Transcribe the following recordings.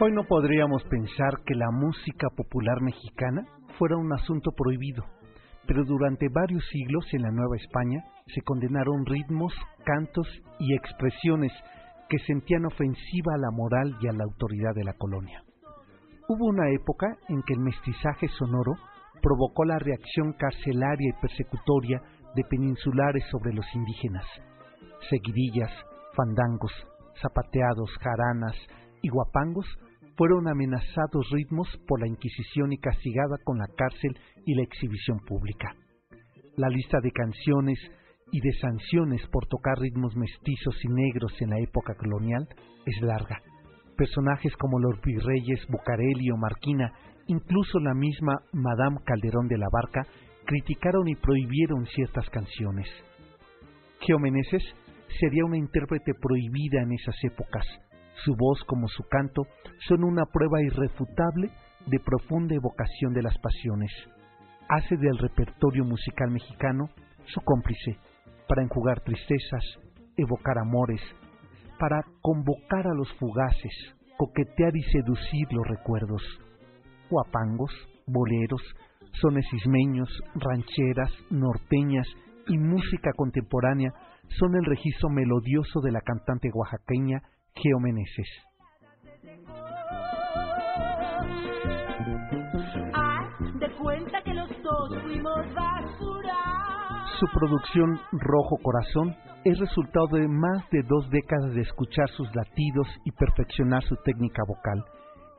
Hoy no podríamos pensar que la música popular mexicana fuera un asunto prohibido, pero durante varios siglos en la Nueva España se condenaron ritmos, cantos y expresiones que sentían ofensiva a la moral y a la autoridad de la colonia. Hubo una época en que el mestizaje sonoro provocó la reacción carcelaria y persecutoria de peninsulares sobre los indígenas. Seguidillas, fandangos, zapateados, jaranas y guapangos fueron amenazados ritmos por la Inquisición y castigada con la cárcel y la exhibición pública. La lista de canciones y de sanciones por tocar ritmos mestizos y negros en la época colonial es larga. Personajes como los virreyes Bucareli o Marquina, incluso la misma Madame Calderón de la Barca, criticaron y prohibieron ciertas canciones. Geomeneses sería una intérprete prohibida en esas épocas. Su voz como su canto son una prueba irrefutable de profunda evocación de las pasiones. Hace del repertorio musical mexicano su cómplice para enjugar tristezas, evocar amores, para convocar a los fugaces, coquetear y seducir los recuerdos. Guapangos, boleros, sones ismeños, rancheras, norteñas y música contemporánea son el registro melodioso de la cantante oaxaqueña Que. Su producción Rojo Corazón es resultado de más de dos décadas de escuchar sus latidos y perfeccionar su técnica vocal.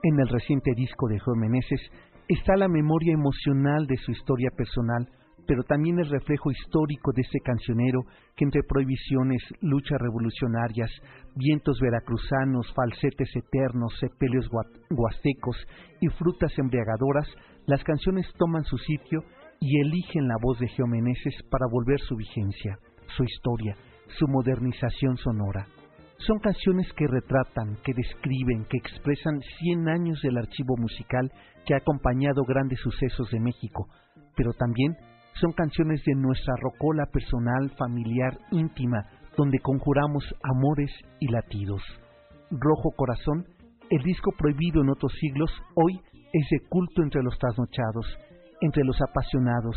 En el reciente disco de Geomeneses está la memoria emocional de su historia personal, pero también el reflejo histórico de este cancionero que entre prohibiciones, luchas revolucionarias, vientos veracruzanos, falsetes eternos, sepelios huastecos y frutas embriagadoras, las canciones toman su sitio y eligen la voz de Geomeneses para volver su vigencia, su historia, su modernización sonora. Son canciones que retratan, que describen, que expresan 100 años del archivo musical que ha acompañado grandes sucesos de México, pero también son canciones de nuestra rocola personal, familiar, íntima, donde conjuramos amores y latidos. Rojo Corazón, el disco prohibido en otros siglos, hoy es de culto entre los trasnochados, entre los apasionados,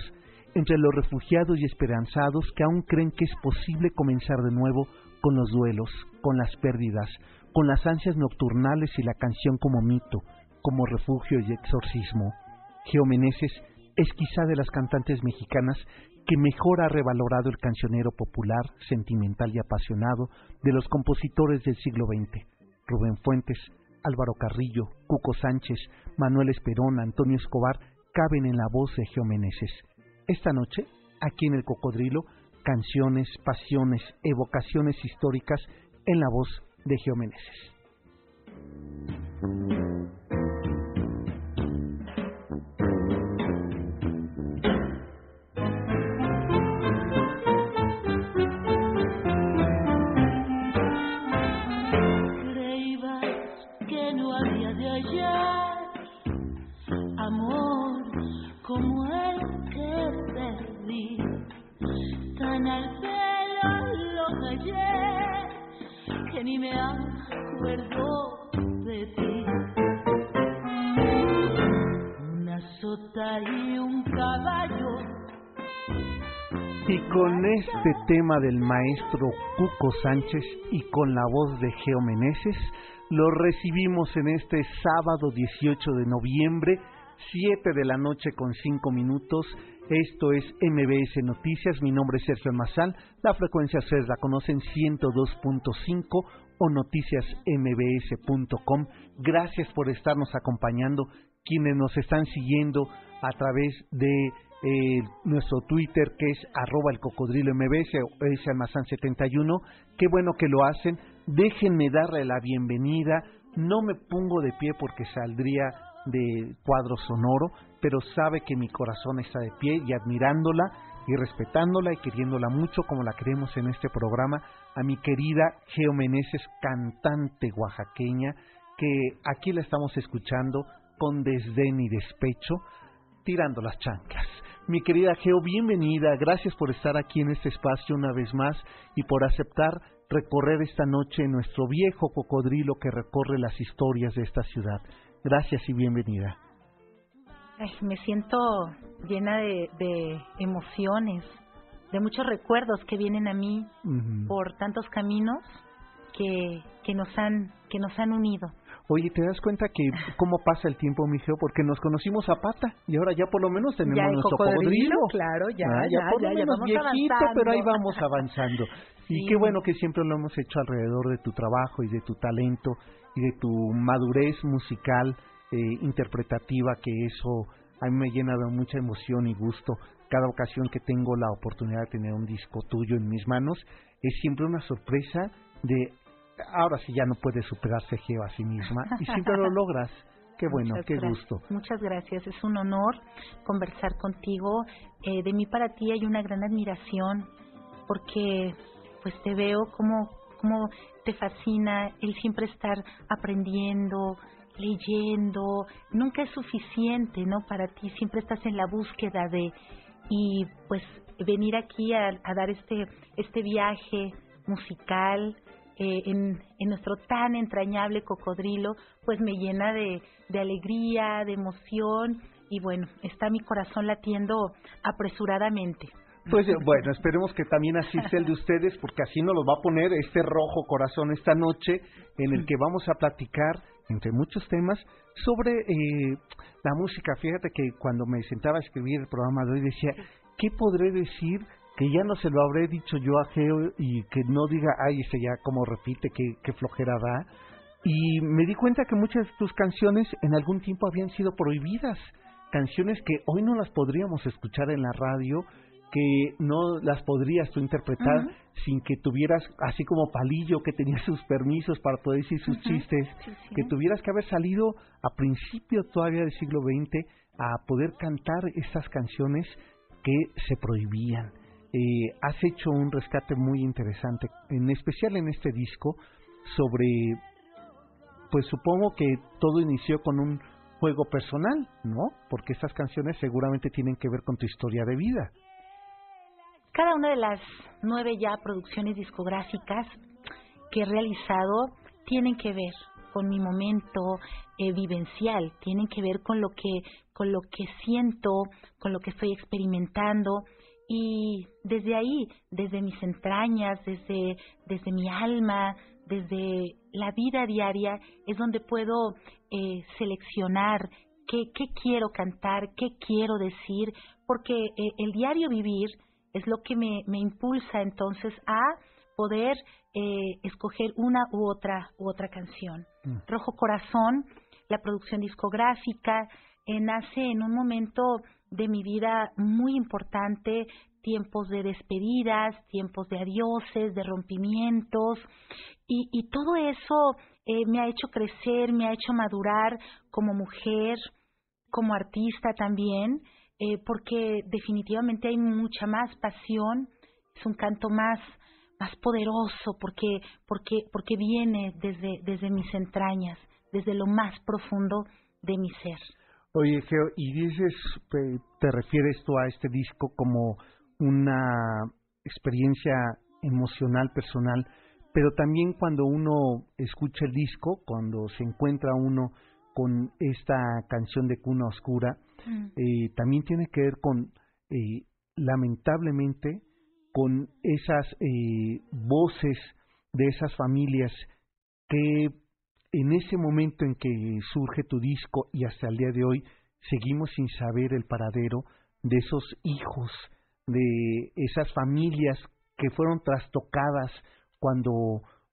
entre los refugiados y esperanzados que aún creen que es posible comenzar de nuevo con los duelos, con las pérdidas, con las ansias nocturnales y la canción como mito, como refugio y exorcismo. Geomeneses es quizá de las cantantes mexicanas que mejor ha revalorado el cancionero popular, sentimental y apasionado de los compositores del siglo XX. Rubén Fuentes, Álvaro Carrillo, Cuco Sánchez, Manuel Esperón, Antonio Escobar caben en la voz de Geomeneses. Esta noche, aquí en el Cocodrilo, canciones, pasiones, evocaciones históricas en la voz de Geomeneses. Ni me acuerdo de ti. Una sota y un caballo. Y con este tema del maestro Cuco Sánchez y con la voz de Geo Meneses, lo recibimos en este sábado 18 de noviembre, 7 de la noche con 5 minutos. Esto es MBS Noticias. Mi nombre es Sergio Almazán. La frecuencia ustedes la conocen 102.5 o noticiasmbs.com. Gracias por estarnos acompañando. Quienes nos están siguiendo a través de eh, nuestro Twitter que es arroba el cocodrilo mbs o es almazán 71. Qué bueno que lo hacen. Déjenme darle la bienvenida. No me pongo de pie porque saldría de cuadro sonoro, pero sabe que mi corazón está de pie y admirándola y respetándola y queriéndola mucho como la queremos en este programa, a mi querida Geo Meneses, cantante oaxaqueña, que aquí la estamos escuchando con desdén y despecho, tirando las chanclas. Mi querida Geo, bienvenida, gracias por estar aquí en este espacio una vez más y por aceptar recorrer esta noche nuestro viejo cocodrilo que recorre las historias de esta ciudad. Gracias y bienvenida. Ay, me siento llena de, de, emociones, de muchos recuerdos que vienen a mí uh -huh. por tantos caminos que, que nos han que nos han unido. Oye, ¿te das cuenta que cómo pasa el tiempo, Mijeo? Porque nos conocimos a pata y ahora ya por lo menos tenemos ya nuestro cocodrilo. Claro, ya, ah, ya, ya, por ya, lo menos viejito, avanzando. pero ahí vamos avanzando. Sí. Y qué bueno que siempre lo hemos hecho alrededor de tu trabajo y de tu talento y de tu madurez musical, eh, interpretativa, que eso a mí me llena de mucha emoción y gusto. Cada ocasión que tengo la oportunidad de tener un disco tuyo en mis manos, es siempre una sorpresa de ahora sí ya no puede superarse Geo a sí misma y siempre lo logras. Qué bueno, Muchas qué gracias. gusto. Muchas gracias, es un honor conversar contigo. Eh, de mí para ti hay una gran admiración porque pues te veo como, como te fascina el siempre estar aprendiendo, leyendo. Nunca es suficiente, ¿no? Para ti siempre estás en la búsqueda de y pues venir aquí a, a dar este este viaje musical eh, en, en, nuestro tan entrañable cocodrilo, pues me llena de, de, alegría, de emoción y bueno, está mi corazón latiendo apresuradamente. Pues eh, bueno, esperemos que también así sea el de ustedes, porque así nos lo va a poner este rojo corazón esta noche, en el que vamos a platicar, entre muchos temas, sobre eh, la música. Fíjate que cuando me sentaba a escribir el programa de hoy decía, ¿qué podré decir que ya no se lo habré dicho yo a Geo y que no diga, ay, ese ya como repite, qué, qué flojera da. Y me di cuenta que muchas de tus canciones en algún tiempo habían sido prohibidas, canciones que hoy no las podríamos escuchar en la radio, que no las podrías tú interpretar uh -huh. sin que tuvieras, así como Palillo, que tenía sus permisos para poder decir sus uh -huh. chistes, sí, sí. que tuvieras que haber salido a principio todavía del siglo XX a poder cantar estas canciones que se prohibían eh, has hecho un rescate muy interesante, en especial en este disco, sobre, pues supongo que todo inició con un juego personal, ¿no? Porque estas canciones seguramente tienen que ver con tu historia de vida. Cada una de las nueve ya producciones discográficas que he realizado tienen que ver con mi momento eh, vivencial, tienen que ver con lo que con lo que siento, con lo que estoy experimentando. Y desde ahí, desde mis entrañas, desde, desde mi alma, desde la vida diaria, es donde puedo eh, seleccionar qué, qué quiero cantar, qué quiero decir, porque eh, el diario vivir es lo que me, me impulsa entonces a poder eh, escoger una u otra u otra canción. Mm. Rojo Corazón, la producción discográfica, nace en un momento de mi vida muy importante, tiempos de despedidas, tiempos de adioses, de rompimientos, y, y todo eso eh, me ha hecho crecer, me ha hecho madurar como mujer, como artista también, eh, porque definitivamente hay mucha más pasión, es un canto más más poderoso porque porque porque viene desde desde mis entrañas, desde lo más profundo de mi ser. Oye, Geo, y dices, te refieres tú a este disco como una experiencia emocional, personal, pero también cuando uno escucha el disco, cuando se encuentra uno con esta canción de Cuna Oscura, Mm. eh, también tiene que ver con, eh, lamentablemente, con esas eh, voces de esas familias que en ese momento en que surge tu disco y hasta el día de hoy seguimos sin saber el paradero de esos hijos, de esas familias que fueron trastocadas cuando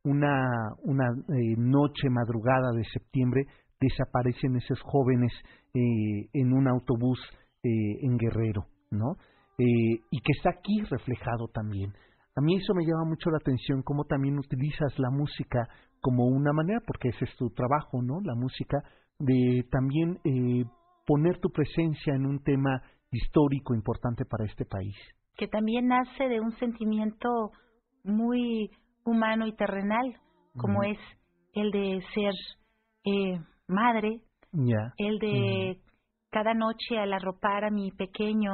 una, una eh, noche madrugada de septiembre desaparecen esos jóvenes eh, en un autobús eh, en Guerrero, ¿no? Eh, y que está aquí reflejado también. A mí eso me llama mucho la atención, cómo también utilizas la música como una manera, porque ese es tu trabajo, ¿no? La música, de también eh, poner tu presencia en un tema histórico importante para este país. que también nace de un sentimiento muy humano y terrenal, como es el de ser eh, madre, el de cada noche al arropar a mi pequeño,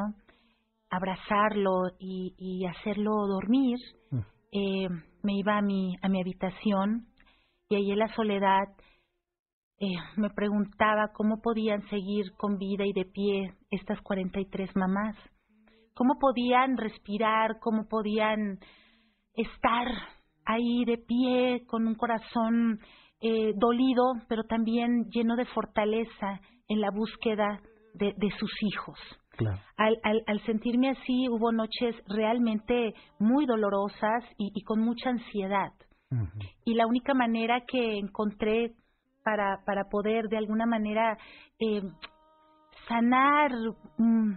abrazarlo y, y hacerlo dormir, Mm. eh, me iba a mi, a mi habitación y ahí en la soledad eh, me preguntaba cómo podían seguir con vida y de pie estas 43 mamás, cómo podían respirar, cómo podían estar ahí de pie con un corazón eh, dolido, pero también lleno de fortaleza en la búsqueda de, de sus hijos. Claro. Al, al, al sentirme así, hubo noches realmente muy dolorosas y, y con mucha ansiedad. Y la única manera que encontré para, para poder de alguna manera eh, sanar, mm,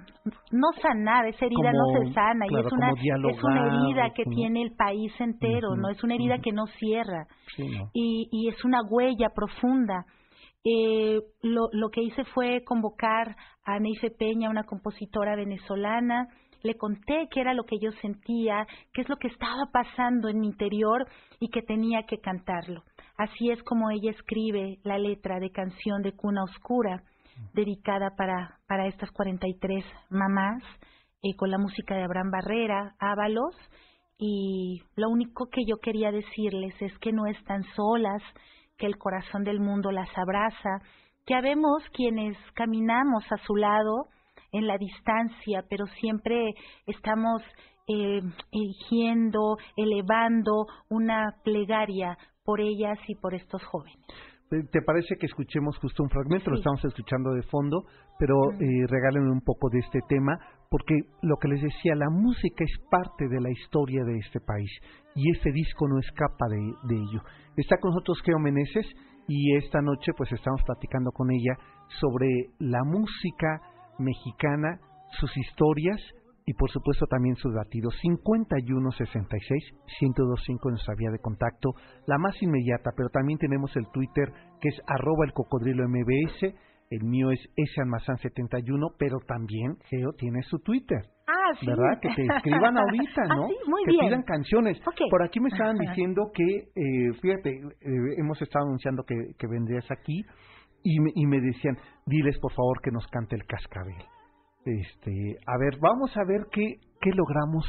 no sanar, esa herida no se sana claro, y es una, es una herida que como- tiene el país entero, no es una herida que no cierra Sí, ¿no? y, y es una huella profunda. Eh, lo, lo que hice fue convocar a Neife Peña, una compositora venezolana, le conté qué era lo que yo sentía, qué es lo que estaba pasando en mi interior y que tenía que cantarlo. Así es como ella escribe la letra de canción de Cuna Oscura, dedicada para, para estas 43 mamás, eh, con la música de Abraham Barrera, Ábalos, y lo único que yo quería decirles es que no están solas, que el corazón del mundo las abraza, que habemos quienes caminamos a su lado en la distancia, pero siempre estamos eh, elevando una plegaria por ellas y por estos jóvenes. ¿Te- ¿Te parece que escuchemos justo un fragmento? Lo estamos escuchando de fondo, pero eh, regálenme un poco de este tema, porque lo que les decía, la música es parte de la historia de este país y este disco no escapa de, de ello. Está con nosotros Geo Meneses y esta noche pues estamos platicando con ella sobre la música mexicana, sus historias y por supuesto también sus latidos 5166 1025 en nuestra vía de contacto, la más inmediata, pero también tenemos el Twitter que es arroba el cocodrilo mbs, el mío es salmazán71, pero también Geo tiene su Twitter. Ah, sí. ¿Verdad? Que te escriban ahorita, Ah, ¿no? sí, muy que bien. pidan canciones. Por aquí me estaban diciendo que, eh, fíjate, eh, hemos estado anunciando que, que vendrías aquí y me, y me decían, diles por favor que nos cante el cascabel. Este, a ver, vamos a ver qué, qué logramos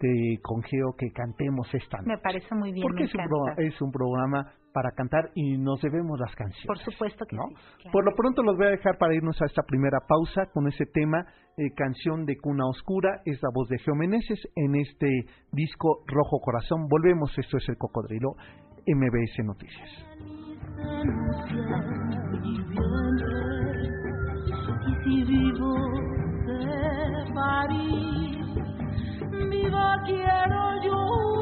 de, con Geo que cantemos esta noche. Me parece muy bien, Porque me es un, pro- es un programa para cantar y nos debemos las canciones. Por supuesto que ¿no? sí. claro. Por lo pronto los voy a dejar para irnos a esta primera pausa con ese tema, eh, canción de Cuna Oscura, es la voz de Geo Meneses en este disco Rojo Corazón. Volvemos, esto es el Cocodrilo, MBS Noticias. París, viva quiero yo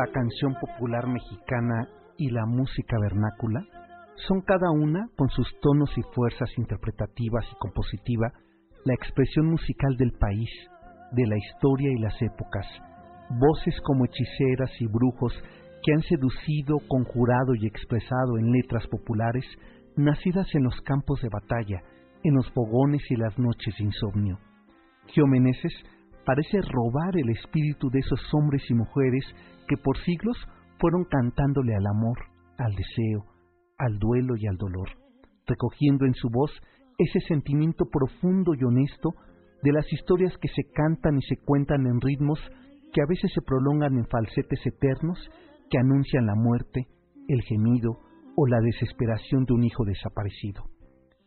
La canción popular mexicana y la música vernácula? Son cada una, con sus tonos y fuerzas interpretativas y compositiva, la expresión musical del país, de la historia y las épocas, voces como hechiceras y brujos que han seducido, conjurado y expresado en letras populares, nacidas en los campos de batalla, en los fogones y las noches de insomnio. Meneses parece robar el espíritu de esos hombres y mujeres que por siglos fueron cantándole al amor, al deseo, al duelo y al dolor, recogiendo en su voz ese sentimiento profundo y honesto de las historias que se cantan y se cuentan en ritmos que a veces se prolongan en falsetes eternos que anuncian la muerte, el gemido o la desesperación de un hijo desaparecido.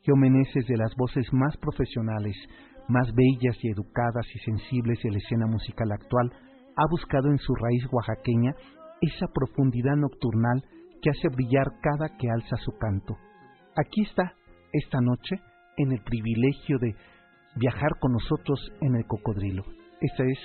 Geomeneses de las voces más profesionales, más bellas y educadas y sensibles de la escena musical actual, ha buscado en su raíz oaxaqueña esa profundidad nocturnal que hace brillar cada que alza su canto. Aquí está, esta noche, en el privilegio de viajar con nosotros en el cocodrilo. Esta es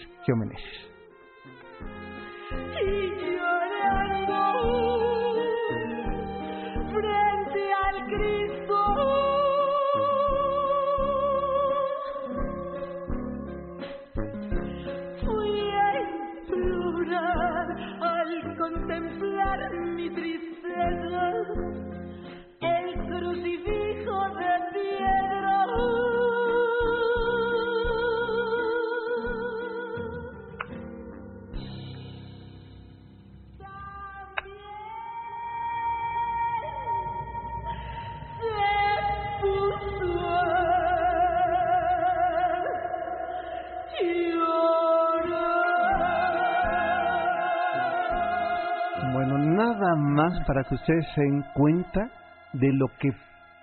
Para que ustedes se den cuenta de lo que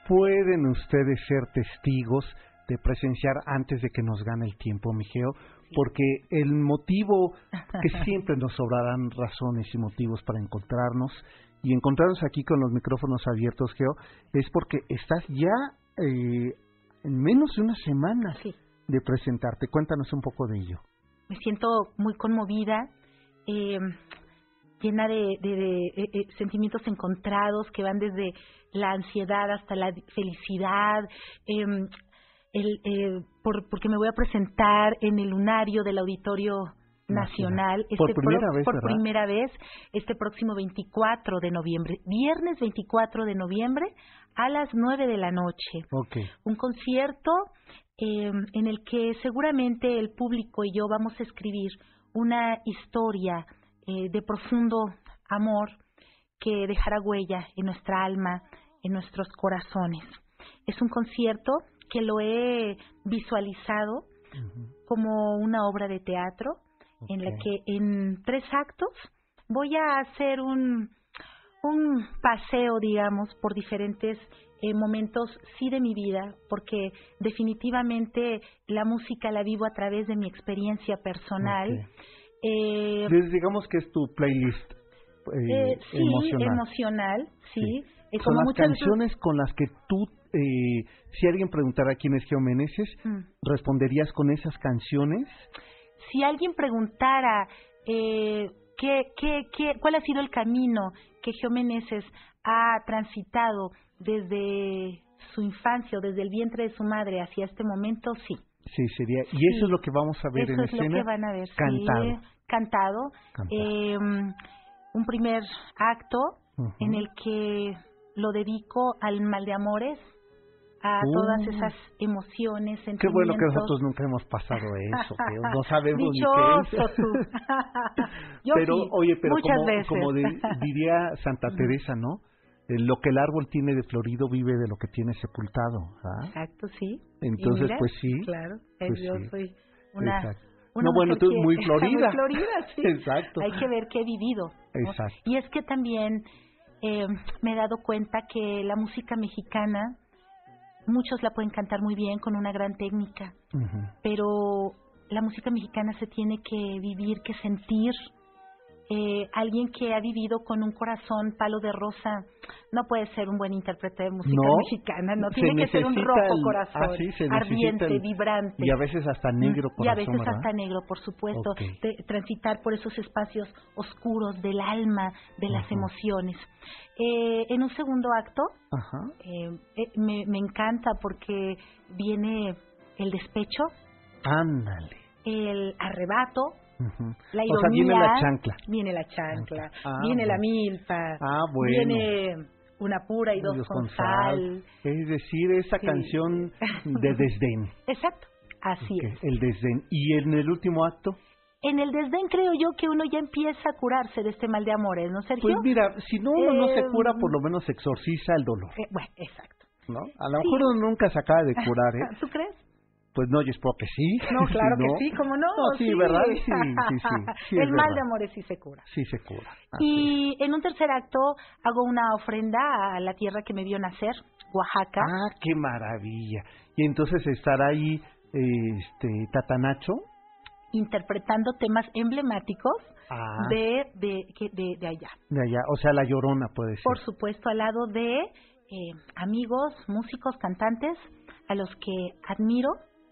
pueden ustedes ser testigos de presenciar antes de que nos gane el tiempo, Mijeo, porque el motivo que siempre nos sobrarán razones y motivos para encontrarnos y encontrarnos aquí con los micrófonos abiertos, Geo, es porque estás ya eh, en menos de una semana de presentarte. Cuéntanos un poco de ello. Me siento muy conmovida. Eh, llena de, eh, eh, sentimientos encontrados que van desde la ansiedad hasta la felicidad, em, el, eh, por, porque me voy a presentar en el lunario del Auditorio Nacional, por, este primera, vez, por primera vez este próximo 24 de noviembre, viernes 24 de noviembre a las 9 de la noche. Un concierto em, en el que seguramente el público y yo vamos a escribir una historia eh, de profundo amor que dejará huella en nuestra alma, en nuestros corazones. Es un concierto que lo he visualizado como una obra de teatro en la que en tres actos voy a hacer un, un paseo, digamos, por diferentes eh, momentos, sí, de mi vida, porque definitivamente la música la vivo a través de mi experiencia personal. Eh, digamos que es tu playlist eh, eh sí, emocional. sí. Son las canciones con las que tú, eh, si alguien preguntara quién es Geomeneses, mm. ¿responderías con esas canciones? Si alguien preguntara eh, qué, qué, qué, cuál ha sido el camino que Geomeneses ha transitado desde su infancia o desde el vientre de su madre hacia este momento, sí. Sí, sería. Y eso es lo que vamos a ver Eso en es escena. lo que van a ver. sí, cantado. cantado. Cantado. Eh, un primer acto Ujú. en el que lo dedico al mal de amores, a Uh. todas esas emociones, Qué sentimientos. bueno que nosotros nunca hemos pasado eso, que no sabemos ni Dichoso qué es. Yo pero, sí, oye, pero muchas como, veces. como di- diría Santa Teresa, ¿no? Eh, Lo que el árbol tiene de florido vive de lo que tiene sepultado. ¿ah? Exacto, sí. Entonces, mira, pues sí. Claro, pues yo sí. soy una... Exacto. Una no, bueno, tú que- muy florida. muy florida, sí. Exacto. Hay que ver qué he vivido. ¿no? Exacto. Y es que también eh, me he dado cuenta que la música mexicana, muchos la pueden cantar muy bien con una gran técnica, pero la música mexicana se tiene que vivir, que sentir. Eh, alguien que ha vivido con un corazón palo de rosa no puede ser un buen intérprete de música No, mexicana, no tiene que ser un rojo el- corazón, ah, sí, necesita ardiente, el- vibrante. Y a veces hasta negro Mm, y a corazón, veces ¿verdad? hasta negro, por supuesto, de transitar por esos espacios oscuros del alma, de las emociones. Eh, en un segundo acto, Ajá. eh, eh, me, me encanta porque viene el despecho, Ándale. el arrebato, La O ironía. sea, viene la chancla. Viene la chancla, Ah, viene la bueno. milpa, Ah, bueno. viene una pura y dos Dios con sal. Es decir, esa Sí. canción de desdén. Exacto, así Ok, es. El desdén. ¿Y en el último acto? En el desdén creo yo que uno ya empieza a curarse de este mal de amores, ¿no, Sergio? Pues mira, si no uno no se Eh, cura, por lo menos exorciza el dolor, Eh, bueno, exacto. ¿no? A lo sí. mejor uno nunca se acaba de curar, ¿eh? ¿Tú crees? Pues no, yo espero que sí. No, Si claro no, que sí, ¿cómo no? No, sí, ¿verdad? Sí, sí, sí. sí el mal verdad. de amores sí se cura. Sí se cura. Así. Y en un tercer acto hago una ofrenda a la tierra que me vio nacer, Oaxaca. Ah, qué maravilla. Y entonces estará ahí este Tatanacho. interpretando temas emblemáticos Ah, de, de, de, de allá. de allá. O sea, la llorona puede ser. Por supuesto, al lado de eh, amigos, músicos, cantantes, a los que admiro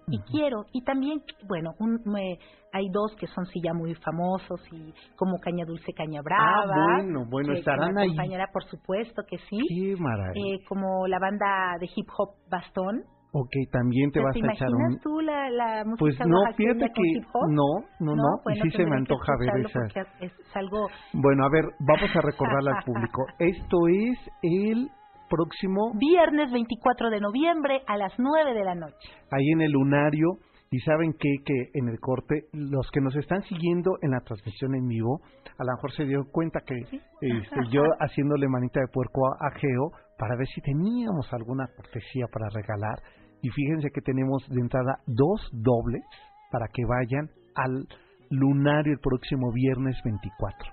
y quiero. Y también, bueno, un, me- hay dos que son sí ya muy famosos, y como Caña Dulce, Caña Brava. Ah, bueno, bueno, que- estarán ahí. acompañará, por supuesto que sí. Qué maravilla. Eh, como la banda de hip hop Bastón. ok, también te vas a echar un... tú la, la música Pues no, fíjate que no, no, no, y bueno, sí se me antoja ver esas. Es, es algo Bueno, a ver, vamos a recordarle al público. Esto es el próximo, viernes 24 de noviembre a las 9 de la noche. ahí en el lunario. Y saben qué? que en el corte, los que nos están siguiendo en la transmisión en vivo, a lo mejor se dio cuenta que este, yo haciéndole manita de puerco a, a Geo para ver si teníamos alguna cortesía para regalar. Y fíjense que tenemos de entrada dos dobles para que vayan al lunario el próximo viernes 24.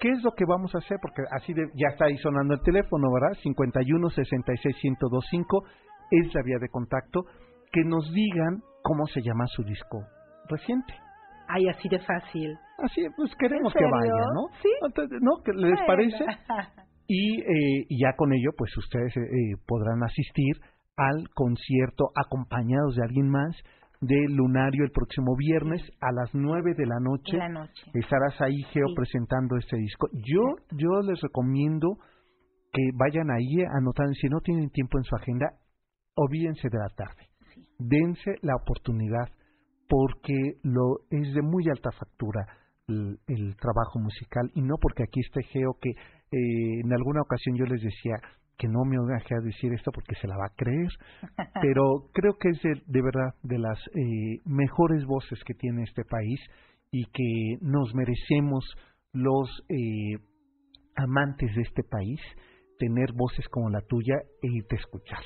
¿Qué es lo que vamos a hacer? Porque así de- ya está ahí sonando el teléfono, ¿verdad? 51 66 1025 es la vía de contacto. Que nos digan cómo se llama su disco reciente. Ay, así de fácil. Así, pues queremos ¿En que vayan, ¿no? Sí. ¿No? ¿Qué ¿Les parece? Y, eh, y ya con ello, pues ustedes eh, eh, podrán asistir al concierto acompañados de alguien más de Lunario el próximo viernes a las 9 de la noche. En la noche. Estarás ahí, Geo, Sí. presentando este disco. Yo, yo les recomiendo que vayan ahí anotando, si no tienen tiempo en su agenda, olvídense de la tarde. Sí. Dense la oportunidad porque lo es de muy alta factura el, el trabajo musical y no porque aquí esté Geo que eh, en alguna ocasión yo les decía que no me oiga a decir esto porque se la va a creer, pero creo que es de, de verdad de las eh, mejores voces que tiene este país y que nos merecemos los eh, amantes de este país tener voces como la tuya e irte a escuchar.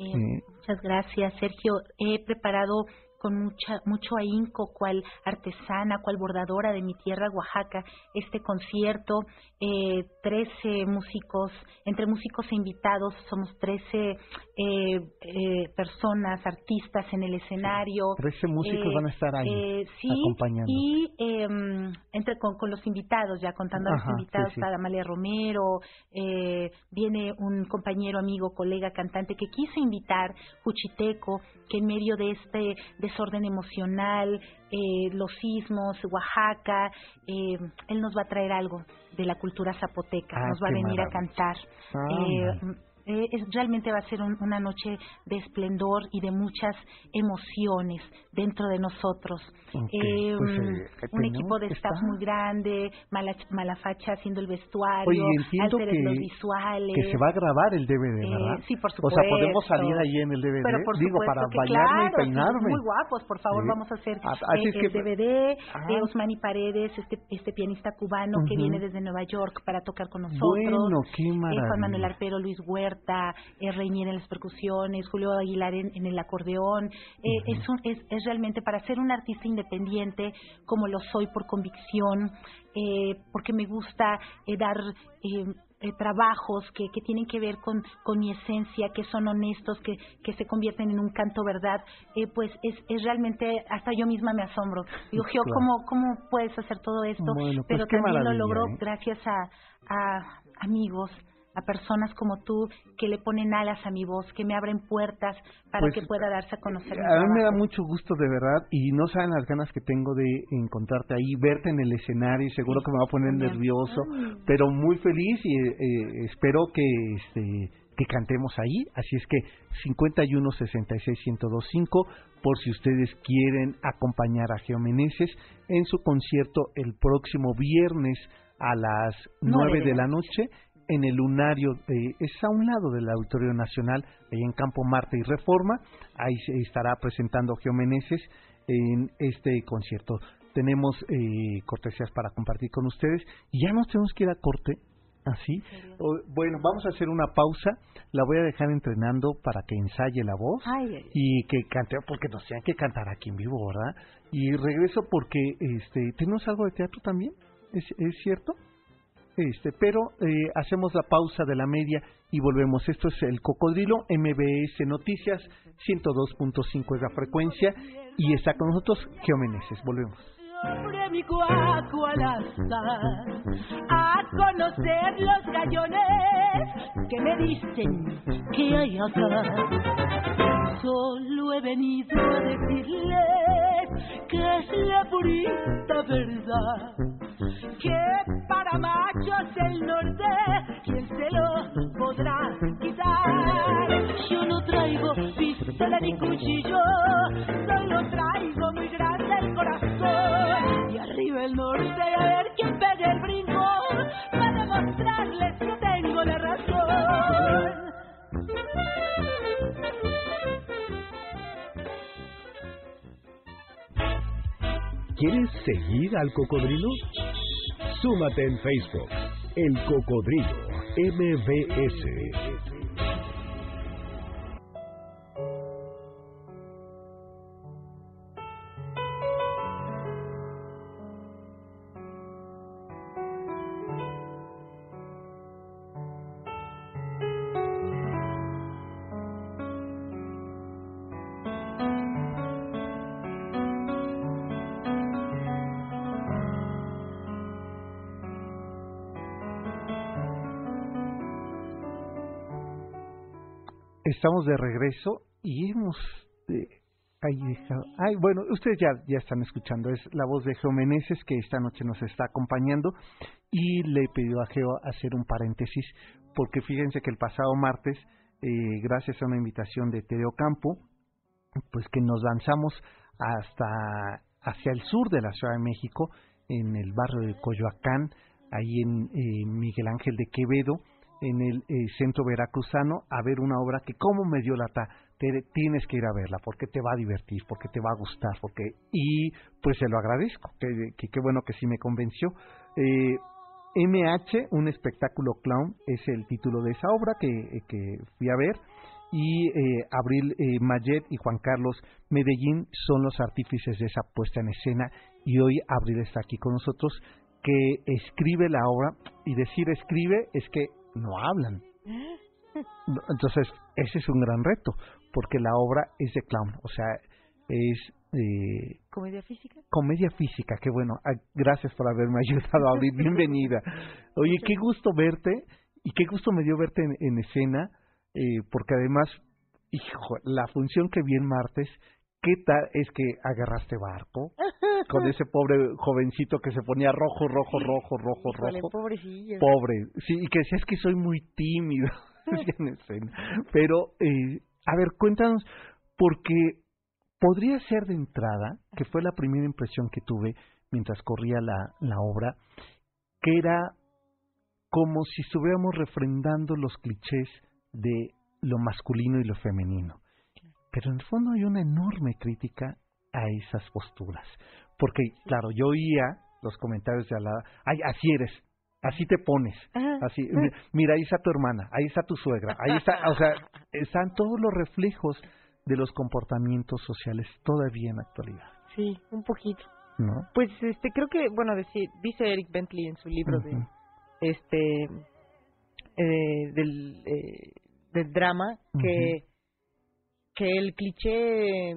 Eh, Eh. Muchas gracias, Sergio. He preparado con mucha, mucho ahínco, cual artesana, cual bordadora de mi tierra, Oaxaca, este concierto. Eh, 13 músicos, entre músicos e invitados, somos 13 eh, eh, personas, artistas en el escenario. 13 músicos Eh, van a estar ahí eh, sí, acompañando. y eh, entre con, con los invitados, ya contando a los invitados, sí, sí. Amalia Romero, eh, viene un compañero, amigo, colega, cantante que quiso invitar, Juchiteco, que en medio de este desorden emocional, eh, los sismos, Oaxaca, eh, él nos va a traer algo de la cultura zapoteca, Ah, nos va a venir a cantar. Ah, Eh. Eh, es, realmente va a ser una noche de esplendor y de muchas emociones dentro de nosotros. Eh, pues, eh, un equipo de staff muy grande, mala, Malafacha haciendo el vestuario, Oye, los visuales. Que se va a grabar el DVD, ¿verdad? sí, por supuesto. O sea, podemos salir ahí en el DVD, digo, para bañarme y peinarme. muy guapos, por favor, vamos a hacer ah, el DVD. Ah. Osmani Paredes, este, este pianista cubano que viene desde Nueva York para tocar con nosotros. Bueno, qué maravilla. Juan Manuel Arpero, Luis Huerta Huerta, eh, en las percusiones, Julio Aguilar en, el acordeón. Eh, es, es, es, realmente para ser un artista independiente, como lo soy por convicción, eh, porque me gusta eh, dar eh, trabajos que, que, tienen que ver con, con, mi esencia, que son honestos, que, que se convierten en un canto verdad, eh, pues es, es, realmente, hasta yo misma me asombro. Digo, Gio, ¿cómo, ¿cómo puedes hacer todo esto? Pues Pero también lo logró ¿eh? gracias a, a amigos, a personas como tú que le ponen alas a mi voz, que me abren puertas para pues, que pueda darse a conocer. A mí me da mucho gusto de verdad y no saben las ganas que tengo de encontrarte ahí, verte en el escenario y seguro que me va a poner nervioso, pero muy feliz y eh, espero que este que cantemos ahí, así es que 51 66 1025 por si ustedes quieren acompañar a Geomeneses en su concierto el próximo viernes a las 9 de la noche en el lunario, de, es a un lado del Auditorio Nacional, ahí en Campo Marte y Reforma, ahí se estará presentando Geomeneses en este concierto. Tenemos eh, cortesías para compartir con ustedes y ya nos tenemos que ir a corte, así. bueno, vamos a hacer una pausa, la voy a dejar entrenando para que ensaye la voz y que cante, porque nos tienen que cantar aquí en vivo, ¿verdad? Y regreso porque este, tenemos algo de teatro también, ¿es, es cierto? Este, pero eh, hacemos la pausa de la media y volvemos. Esto es el Cocodrilo MBS Noticias 102.5 es la frecuencia y está con nosotros Geomeneses. Volvemos. Sobre mi cuaco al azar, a conocer los gallones que me dicen que hay acá. Solo he venido a decirles que es la purita verdad que para machos el norte, ¿quién se lo podrá quitar? Yo no traigo pistola ni cuchillo, solo traigo muy grande el corazón. Y arriba el norte, a ver quién pega el brinco, ¿Quieres seguir al cocodrilo? Súmate en Facebook, El Cocodrilo MBS. Estamos de regreso y hemos eh, Ay, bueno, ustedes ya, ya están escuchando, es la voz de Geo Meneses que esta noche nos está acompañando y le pedido a Geo hacer un paréntesis porque fíjense que el pasado martes, eh, gracias a una invitación de Tereo Campo, pues que nos lanzamos hasta hacia el sur de la Ciudad de México, en el barrio de Coyoacán, ahí en eh, Miguel Ángel de Quevedo, en el eh, centro veracruzano a ver una obra que como me dio lata tienes que ir a verla porque te va a divertir porque te va a gustar porque y pues se lo agradezco que qué bueno que sí me convenció. Eh, MH un espectáculo clown es el título de esa obra que, que fui a ver y eh, Abril eh, Mayet y Juan Carlos Medellín son los artífices de esa puesta en escena y hoy Abril está aquí con nosotros que escribe la obra y decir escribe es que no hablan. Entonces, ese es un gran reto, porque la obra es de clown, o sea, es... Eh, ¿Comedia física? Comedia física, qué bueno. Ah, gracias por haberme ayudado a abrir. Bienvenida. Oye, qué gusto verte y qué gusto me dio verte en, escena, eh, porque además, hijo, la función que vi en martes, ¿qué tal es que agarraste barco? con ese pobre jovencito que se ponía rojo, rojo, rojo, rojo, rojo. Pobrecillo. Pobre. Sí, y que decía, es que soy muy tímido. Pero, eh, a ver, cuéntanos, porque podría ser de entrada, que fue la primera impresión que tuve mientras corría la, la obra, que era como si estuviéramos refrendando los clichés de lo masculino y lo femenino. Pero en el fondo hay una enorme crítica a esas posturas. Porque, claro, yo oía los comentarios de la... Ay, así eres, así te pones, así, mira, ahí está tu hermana, ahí está tu suegra, ahí está, o sea, están todos los reflejos de los comportamientos sociales todavía en la actualidad. Sí, un poquito. ¿No? Pues este creo que bueno dice Eric Bentley en su libro de este eh, del eh, del drama que que el cliché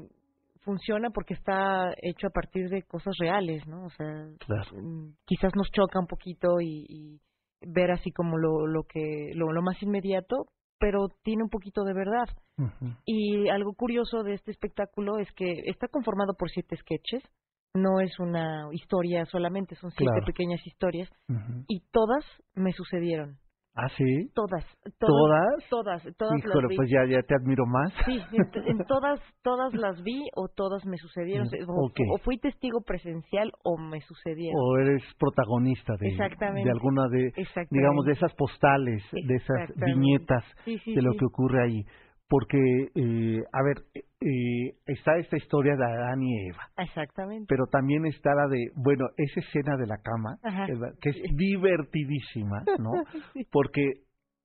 funciona porque está hecho a partir de cosas reales, ¿no? O sea, mm, quizás nos choca un poquito y, ver así como lo, lo que lo, lo, más inmediato, pero tiene un poquito de verdad. Y algo curioso de este espectáculo es que está conformado por siete sketches, no es una historia solamente, son siete pequeñas historias y todas me sucedieron. ¿Ah, sí? Todas. ¿Todas? Todas, todas, Híjole, las vi. pues ya, ya te admiro más. Sí, en, todas, todas las vi o todas me sucedieron. Mm, O, fui testigo presencial o me sucedieron. O eres protagonista de, de alguna de, digamos, de esas postales, de esas viñetas de lo que ocurre ahí porque, eh, a ver, eh, está esta historia de Adán y Eva. Exactamente. Pero también está la de, bueno, esa escena de la cama, que es divertidísima, ¿no? Porque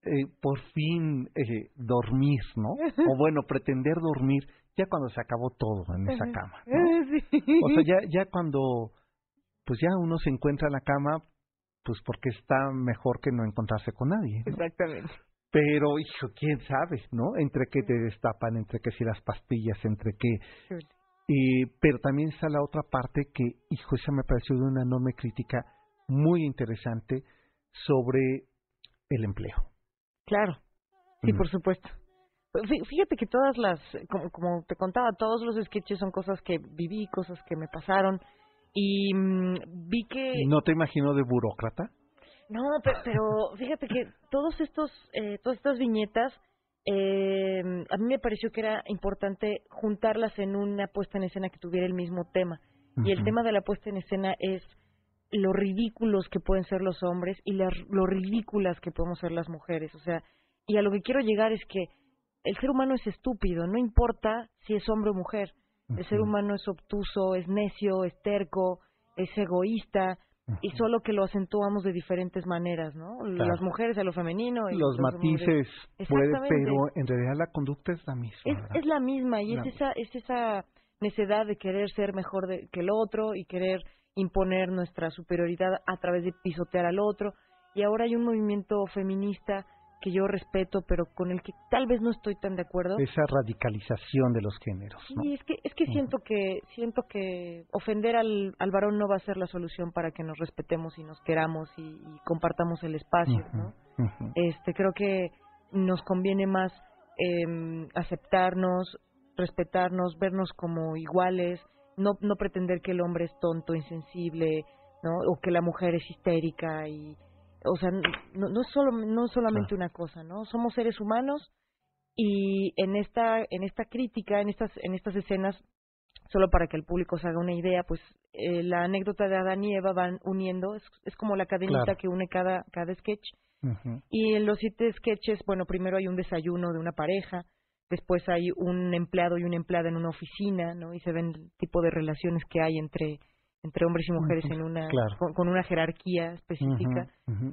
eh, por fin eh, dormir, ¿no? O bueno, pretender dormir ya cuando se acabó todo en esa cama. ¿no? O sea, ya, ya cuando, pues ya uno se encuentra en la cama, pues porque está mejor que no encontrarse con nadie. ¿no? Exactamente. Pero, hijo, quién sabe, ¿no? Entre qué te destapan, entre qué si las pastillas, entre qué. Eh, pero también está la otra parte que, hijo, esa me pareció de una enorme crítica muy interesante sobre el empleo. Claro, sí, por supuesto. Fíjate que todas las, como, como, te contaba, todos los sketches son cosas que viví, cosas que me pasaron y mm, vi que... ¿No te imagino de burócrata? No, pero, fíjate que todos estos, eh, todas estas viñetas, eh, a mí me pareció que era importante juntarlas en una puesta en escena que tuviera el mismo tema. Y el tema de la puesta en escena es lo ridículos que pueden ser los hombres y las, lo ridículas que podemos ser las mujeres. O sea, y a lo que quiero llegar es que el ser humano es estúpido, no importa si es hombre o mujer. El ser humano es obtuso, es necio, es terco, es egoísta, y solo que lo acentuamos de diferentes maneras, ¿no? Las mujeres a lo femenino. Y los, matices puede, pero en realidad la conducta es la misma. Es, es la misma y es esa es esa necedad de querer ser mejor que el otro y querer imponer nuestra superioridad a través de pisotear al otro. Y ahora hay un movimiento feminista que yo respeto, pero con el que tal vez no estoy tan de acuerdo. Esa radicalización de los géneros. ¿no? Sí, es que es que siento que siento que ofender al, al varón no va a ser la solución para que nos respetemos y nos queramos y, compartamos el espacio, ¿no? Este creo que nos conviene más eh, aceptarnos, respetarnos, vernos como iguales, no no pretender que el hombre es tonto, insensible, ¿no? O que la mujer es histérica y o sea, no, no es solo no es solamente una cosa, ¿no? Somos seres humanos y en esta en esta crítica, en estas en estas escenas solo para que el público se haga una idea, pues eh, la anécdota de Adán y Eva van uniendo, es, es como la cadenita que une cada cada sketch. Y en los siete sketches, bueno, primero hay un desayuno de una pareja, después hay un empleado y una empleada en una oficina, ¿no? Y se ven el tipo de relaciones que hay entre entre hombres y mujeres en una con, una jerarquía específica.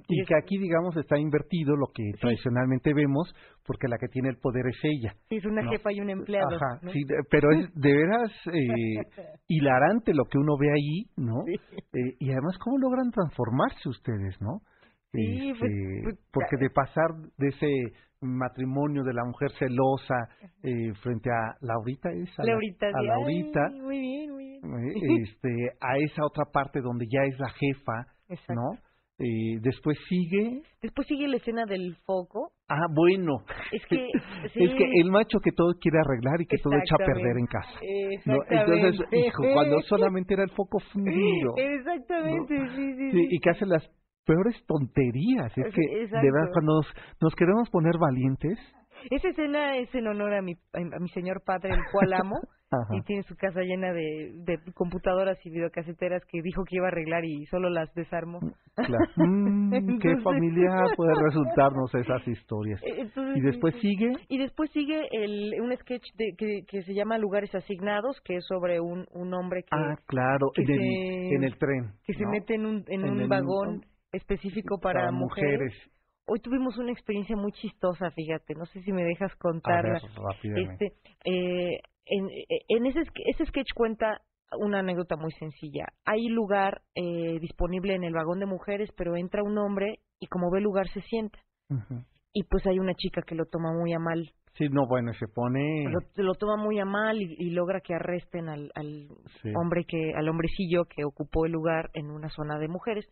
Y, que aquí digamos está invertido lo que tradicionalmente vemos porque la que tiene el poder es ella. Sí es una jefa y un empleado Ajá, sí, pero es de veras eh, hilarante lo que uno ve ahí no eh, y además cómo logran transformarse ustedes no Sí, pues, este, pues, porque de pasar de ese matrimonio de la mujer celosa eh, frente a Laurita es a, Laurita, a Laurita muy bien muy bien eh, este a esa otra parte donde ya es la jefa no eh, después sigue. Después sigue la escena del foco. Ah bueno. Es que es que el macho que todo quiere arreglar y que todo echa a perder en casa ¿no? entonces hijo, cuando solamente era el foco fundido exactamente sí, sí, sí, y que hace las peores tonterías. Es que, de verdad, cuando nos, nos queremos poner valientes, esa escena es en honor a mi, a mi señor padre, el cual amo, y tiene su casa llena de, de computadoras y videocaseteras que dijo que iba a arreglar y solo las desarmó. Claro. Mm, qué familiar puede resultarnos esas historias. Eh, y después sigue. Y después sigue el, un sketch de, que, que se llama Lugares Asignados, que es sobre un, un hombre que. Ah, claro, en, el, en el tren. Que se mete en un, en, un vagón específico para, mujeres hoy tuvimos una experiencia muy chistosa, fíjate, no sé si me dejas contarla. este, eh, en, en ese, ese sketch cuenta una anécdota muy sencilla. Hay lugar eh, disponible en el vagón de mujeres, pero entra un hombre y como ve lugar se sienta. Y pues hay una chica que lo toma muy a mal. Sí, no, bueno, se pone... Lo, lo toma muy a mal y, logra que arresten al, al hombre que, al hombrecillo que ocupó el lugar en una zona de mujeres.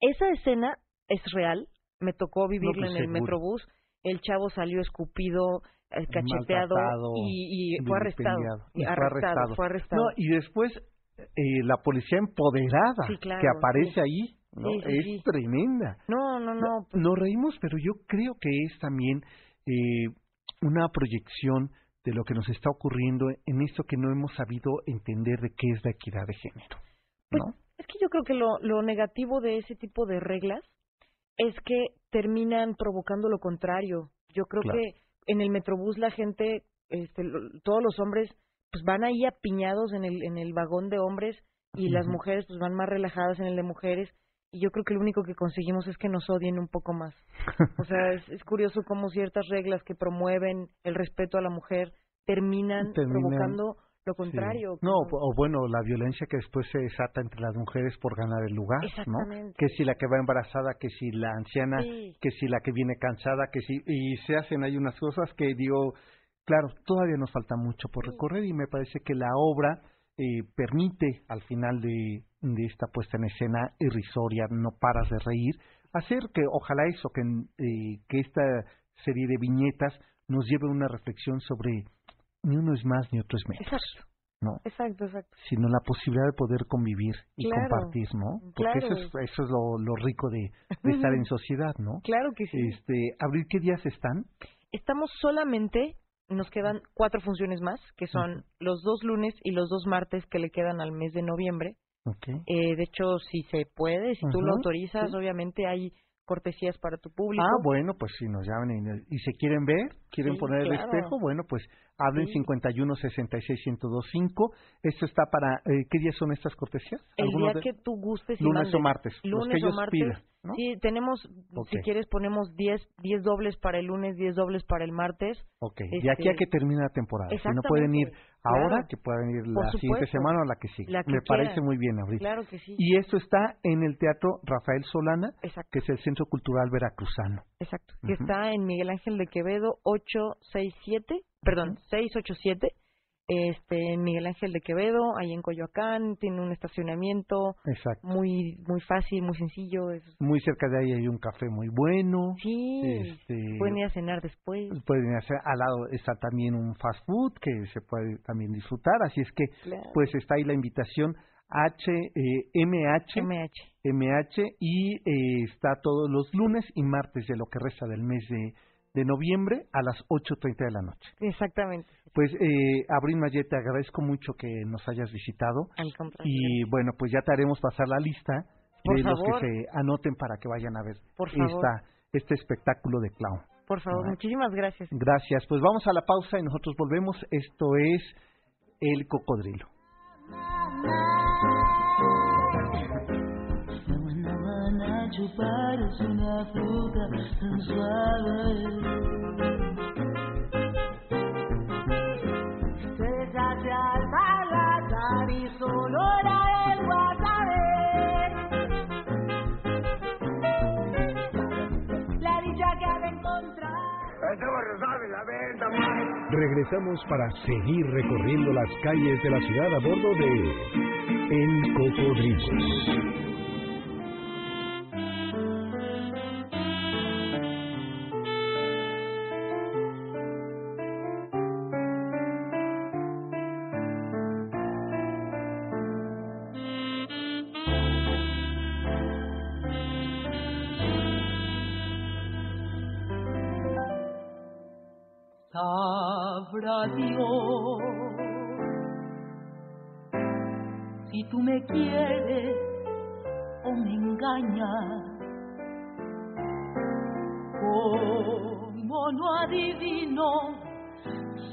Esa escena es real, me tocó vivirla pues en el metrobús, el chavo salió escupido, eh, cacheteado y, y, fue arrestado, y arrestado, fue arrestado. No, y después eh, la policía empoderada que aparece ahí, ¿no? es tremenda. No, no, no. Pues Nos reímos, pero yo creo que es también eh, una proyección de lo que nos está ocurriendo en esto que no hemos sabido entender de qué es la equidad de género. Pues, ¿no? Es que yo creo que lo, lo negativo de ese tipo de reglas es que terminan provocando lo contrario. Yo creo que en el Metrobús la gente, este, todos los hombres, pues van ahí apiñados en el, en el vagón de hombres y las mujeres pues van más relajadas en el de mujeres y yo creo que lo único que conseguimos es que nos odien un poco más. O sea, es, curioso cómo ciertas reglas que promueven el respeto a la mujer terminan provocando lo contrario. No, o bueno, la violencia que después se desata entre las mujeres por ganar el lugar, ¿no? Que si la que va embarazada, que si la anciana, que si la que viene cansada, que si y se hacen ahí unas cosas que digo, claro, todavía nos falta mucho por recorrer y me parece que la obra eh, permite al final de, de esta puesta en escena irrisoria, no paras de reír, hacer que ojalá eso, que, eh, que esta serie de viñetas nos lleve a una reflexión sobre ni uno es más ni otro es menos. Exacto. ¿no? Exacto, exacto. Sino la posibilidad de poder convivir y compartir, ¿no? Porque eso es, eso es lo, lo rico de, de estar en sociedad, ¿no? Claro que sí. Este, ¿Abril qué días están? Estamos solamente, nos quedan cuatro funciones más, que son los dos lunes y los dos martes que le quedan al mes de noviembre. Okay. Eh, de hecho, si se puede, si tú lo autorizas, obviamente hay cortesías para tu público. Ah, bueno, pues si nos llaman y, se quieren ver, quieren poner el espejo, bueno, pues hablen sí. 51 66 1025. Esto está para, eh, ¿qué días son estas cortesías? El día que tú gustes. lunes o martes. Lunes o martes. Sí, tenemos, si quieres, ponemos 10 diez dobles para el lunes, 10 dobles para el martes. Ok, de aquí a este, que termine la temporada. Si no pueden ir ahora, que puedan ir la siguiente semana o la que sigue. Me parece muy bien, ahorita. Claro que sí. Y esto está en el Teatro Rafael Solana, que es el Centro Cultural Veracruzano. Exacto, que está en Miguel Ángel de Quevedo 867, perdón, 687 este Miguel Ángel de Quevedo, ahí en Coyoacán, tiene un estacionamiento muy muy fácil, muy sencillo. Es... Muy cerca de ahí hay un café muy bueno. Sí, este, pueden ir a cenar después. Pueden ir a cenar, al lado está también un fast food que se puede también disfrutar, así es que pues está ahí la invitación H, eh, MH, MH, MH y eh, está todos los lunes y martes de lo que resta del mes de de noviembre a las 8.30 de la noche. Exactamente. Pues, eh, Abril Mayet, te agradezco mucho que nos hayas visitado. Al contrario. Y bueno, pues ya te haremos pasar la lista de los que se anoten para que vayan a ver esta, este espectáculo de clown. Por favor, muchísimas gracias. Gracias. Pues vamos a la pausa y nosotros volvemos. Esto es El Cocodrilo. Parece una fruta tan suave. Se hace al paladar y solo la lengua sabe. La dicha que ha de encontrar. Regresamos para seguir recorriendo las calles de la ciudad a bordo de El Cocodrilo. Quieres o me engañas, como no adivino,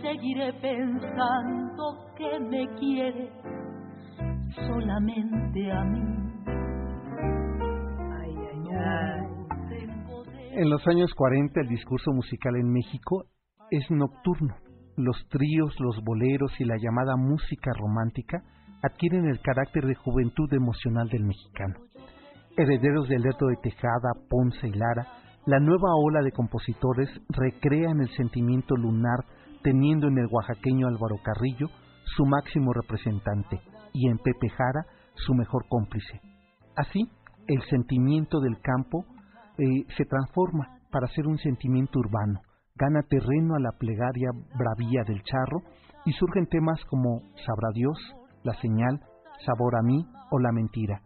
seguiré pensando que me quiere solamente a mí. Ay, ay, ay. En los años 40 el discurso musical en México es nocturno. Los tríos, los boleros y la llamada música romántica adquieren el carácter de juventud emocional del mexicano. Herederos del Leto de Tejada, Ponce y Lara, la nueva ola de compositores recrean el sentimiento lunar teniendo en el oaxaqueño Álvaro Carrillo su máximo representante y en Pepe Jara su mejor cómplice. Así, el sentimiento del campo eh, se transforma para ser un sentimiento urbano, gana terreno a la plegaria bravía del charro y surgen temas como Sabrá Dios, La Señal, Sabor a mí o La Mentira,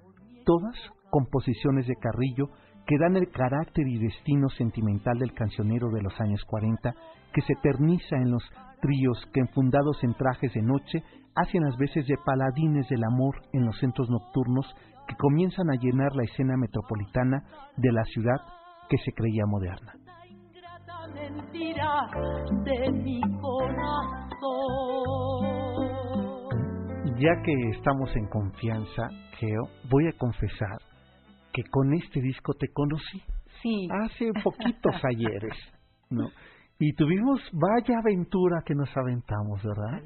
todas composiciones de Carrillo que dan el carácter y destino sentimental del cancionero de los años 40, que se eterniza en los tríos que enfundados en trajes de noche hacen las veces de paladines del amor en los centros nocturnos que comienzan a llenar la escena metropolitana de la ciudad que se creía moderna. mentira de mi corazón. Ya que estamos en confianza, Geo, voy a confesar que con este disco te conocí. Sí. Hace poquitos ayeres, ¿no? Y tuvimos vaya aventura que nos aventamos, ¿verdad?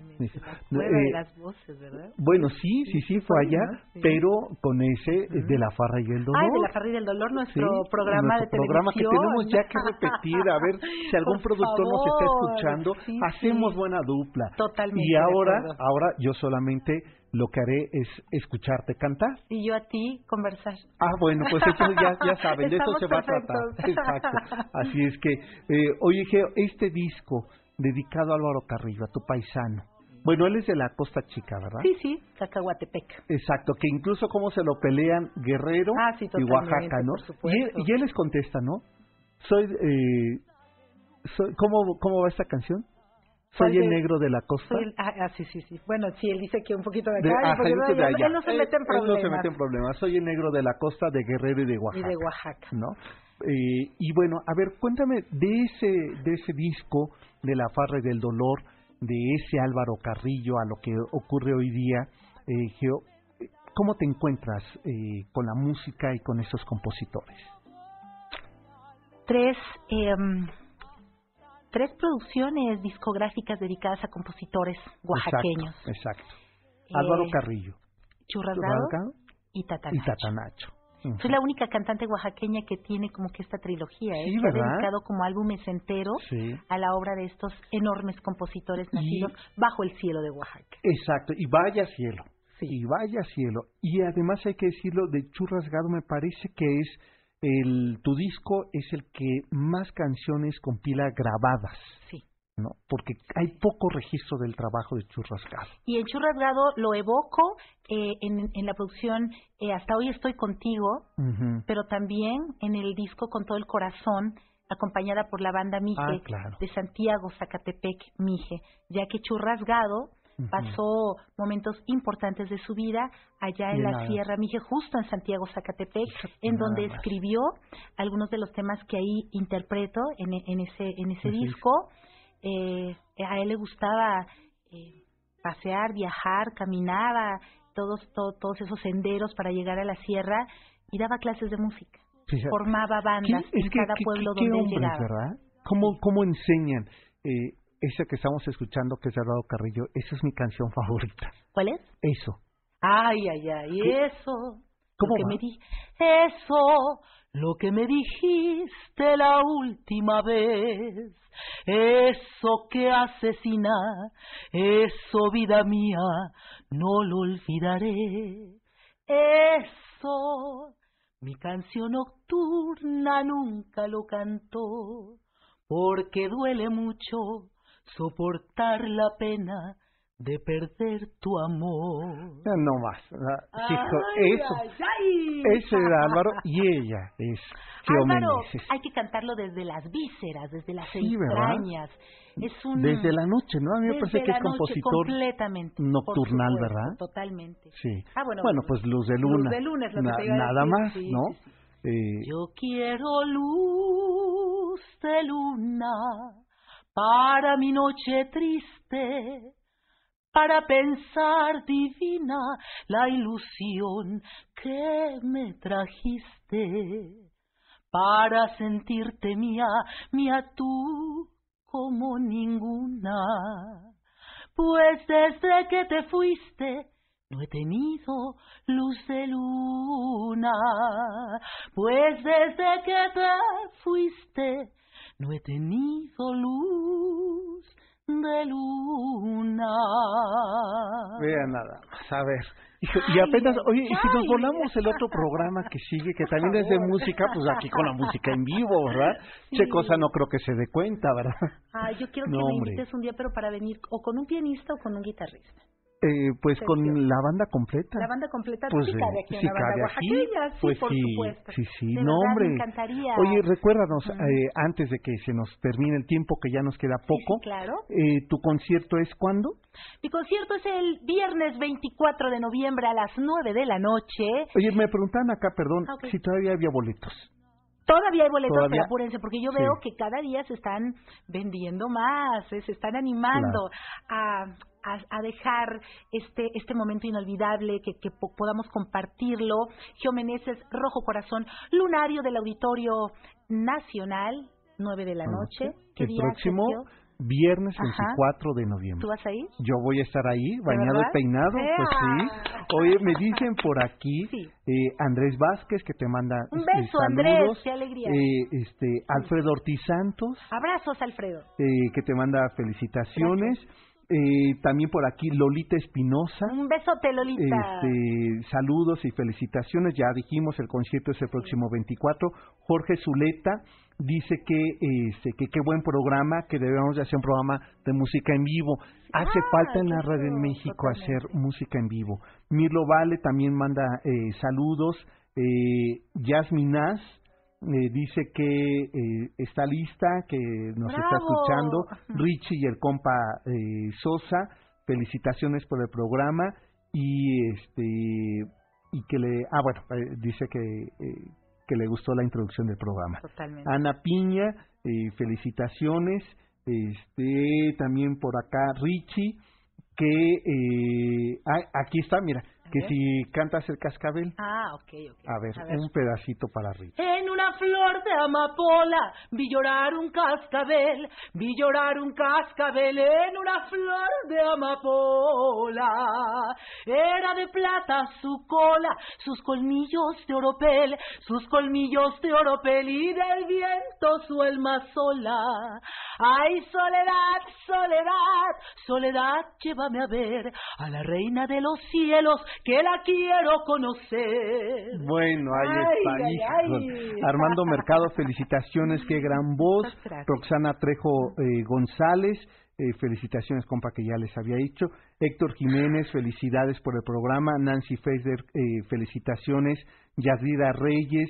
Prueba de las voces, ¿verdad? Bueno, sí, sí, sí, fue allá, Sí. pero con ese eh, de la farra y el dolor. Ay, de la Farra y del Dolor, nuestro Sí, programa nuestro de programa que televisión. tenemos ya que repetir, a ver si algún Por productor nos está favor, escuchando, sí, hacemos buena dupla. Totalmente Y ahora, ahora yo solamente lo que haré es escucharte cantar. Y yo a ti conversar. Ah, bueno, pues entonces ya, ya saben, de eso se va a tratar. perfectos. Exacto. Así es que, eh, oye, Geo, este disco dedicado a Álvaro Carrillo, a tu paisano. Bueno, él es de la Costa Chica, ¿verdad? Sí, sí, Cacahuatepec. Exacto, que incluso cómo se lo pelean Guerrero Ah, sí, y Oaxaca, ¿no? por Y él, y él les contesta, ¿no? Soy, eh, soy ¿cómo, ¿cómo va esta canción? Soy ¿Cuál el negro de la costa. El- ah, ah, sí, sí, sí. Bueno, sí, él dice que un poquito de acá, De- y un ajá, poquito yo de allá. Él no se mete en Él problemas. no se mete en problemas. Soy el negro de la costa, de Guerrero y de Oaxaca. Y de Oaxaca. ¿no? Eh, y bueno, a ver, cuéntame de ese, de ese disco, de La Farra y del Dolor, de ese Álvaro Carrillo, a lo que ocurre hoy día, eh, Geo, ¿cómo te encuentras eh, con la música y con esos compositores? Tres, em, tres producciones discográficas dedicadas a compositores oaxaqueños. Exacto, exacto. Eh, Álvaro Carrillo, Churrasgado y y Tatanacho. Tatanacho. Ujú. Soy la única cantante oaxaqueña que tiene como que esta trilogía, ¿eh? Sí, que ha dedicado como álbumes enteros Sí. a la obra de estos enormes compositores Y- nacidos bajo el cielo de Oaxaca. Exacto, y vaya cielo. Sí. Y vaya cielo. Y además hay que decirlo, de Churrasgado me parece que es el tu disco es el que más canciones compila grabadas, Sí. ¿no? Porque hay poco registro del trabajo de Churrasgado. Y en Churrasgado lo evoco eh, en, en la producción eh, Hasta hoy estoy contigo, pero también en el disco Con todo el corazón, acompañada por la banda Mije Ah, claro. de Santiago, Zacatepec, Mije, ya que Churrasgado Pasó momentos importantes de su vida allá en la. Sierra Mije, justo en Santiago, Zacatepec, en donde escribió algunos de los temas que ahí interpreto en, e- en ese en ese disco. Eh, a él le gustaba eh, pasear, viajar, caminaba todos to- todos esos senderos para llegar a la sierra y daba clases de música. Fíjate. Formaba bandas ¿Qué- en cada pueblo qué donde él hombres, llegaba. ¿verdad? ¿Cómo, cómo enseñan? Eh, esa que estamos escuchando, que es de Álvaro Carrillo, esa es mi canción favorita. ¿Cuál es? Eso. Ay, ay, ay, ¿Qué? eso. ¿Cómo lo que va? me di- eso, lo que me dijiste la última vez. Eso que asesina, eso vida mía, no lo olvidaré. Eso, mi canción nocturna nunca lo cantó, porque duele mucho soportar la pena de perder tu amor. No más. eso. Ese era Álvaro y ella es Álvaro, hay que cantarlo desde las vísceras, desde las entrañas. Es un, desde la noche, ¿no? A mí me parece que es compositor nocturnal, ¿verdad? Totalmente. Sí. Ah, bueno, bueno, pues Luz de Luna. Luz de Luna es lo que Nada más, ¿no? Eh, Yo quiero luz de luna para mi noche triste para pensar divina la ilusión que me trajiste, para sentirte mía, mía tú como ninguna. Pues desde que te fuiste, no he tenido luz de luna, pues desde que te fuiste, no he tenido luz de luna. Vea nada a ver. Y, apenas, oye, y si nos volamos el otro programa que sigue, que también es de música, pues aquí con la música en vivo, ¿verdad? Che cosa no creo que se dé cuenta, ¿verdad? Ay, yo quiero que me invites un día, pero para venir o con un pianista o con un guitarrista. Eh, pues con la banda completa. La banda completa pues, sí cabe aquí en la banda aquí, sí, pues por sí, supuesto. Sí, sí, de no hombre. Me encantaría. Oye, recuérdanos, eh, antes de que se nos termine el tiempo, que ya nos queda poco, sí, claro. eh, ¿tu concierto es cuándo? Mi concierto es el viernes 24 de noviembre a las 9 de la noche. Oye, me preguntan acá, perdón, ah, si todavía había boletos. Todavía hay boletos, pero apúrense, porque yo veo que cada día se están vendiendo más, eh, se están animando a, a, dejar este, este momento inolvidable, que, que podamos compartirlo. Geomeneses, Rojo Corazón, Lunario del Auditorio Nacional, 9 de la noche. ¿Qué el próximo viernes 24 de noviembre. ¿Tú vas a ir? Yo voy a estar ahí, bañado y peinado, pues sí. Oye, me dicen por aquí eh, Andrés Vázquez que te manda un este, beso, Andrés, qué alegría. Eh, este Alfredo Ortiz Santos. Abrazos, Alfredo. Eh, que te manda felicitaciones. Eh, también por aquí Lolita Espinosa. Un besote, Lolita. Este, saludos y felicitaciones. Ya dijimos, el concierto es el próximo 24. Jorge Zuleta dice que este, que qué buen programa, que debemos de hacer un programa de música en vivo. Hace ah, falta en la radio en México hacer música en vivo. Mirlo Vale también manda eh, saludos. Eh, Yasminaz eh, dice que eh, está lista, que nos está escuchando. Richie y el compa eh, Sosa, felicitaciones por el programa y este y que le ah bueno eh, dice que que le gustó la introducción del programa. Totalmente. Ana Piña, felicitaciones. Este también por acá Richie que aquí está, mira, que si cantas el cascabel. Ah, ok, ok. A ver, un pedacito para Rich. En una flor de amapola vi llorar un cascabel, vi llorar un cascabel en una flor de amapola. Era de plata su cola, sus colmillos de oropel, sus colmillos de oropel y del viento su alma sola. Ay, soledad, soledad, soledad, llévame a ver a la reina de los cielos que la quiero conocer. Bueno, ahí está. Armando Mercado, felicitaciones, qué gran voz. Roxana Trejo eh, González, eh, felicitaciones, compa, que ya les había dicho. Héctor Jiménez, felicidades por el programa. Nancy Feiser, eh, felicitaciones. Yadira Reyes,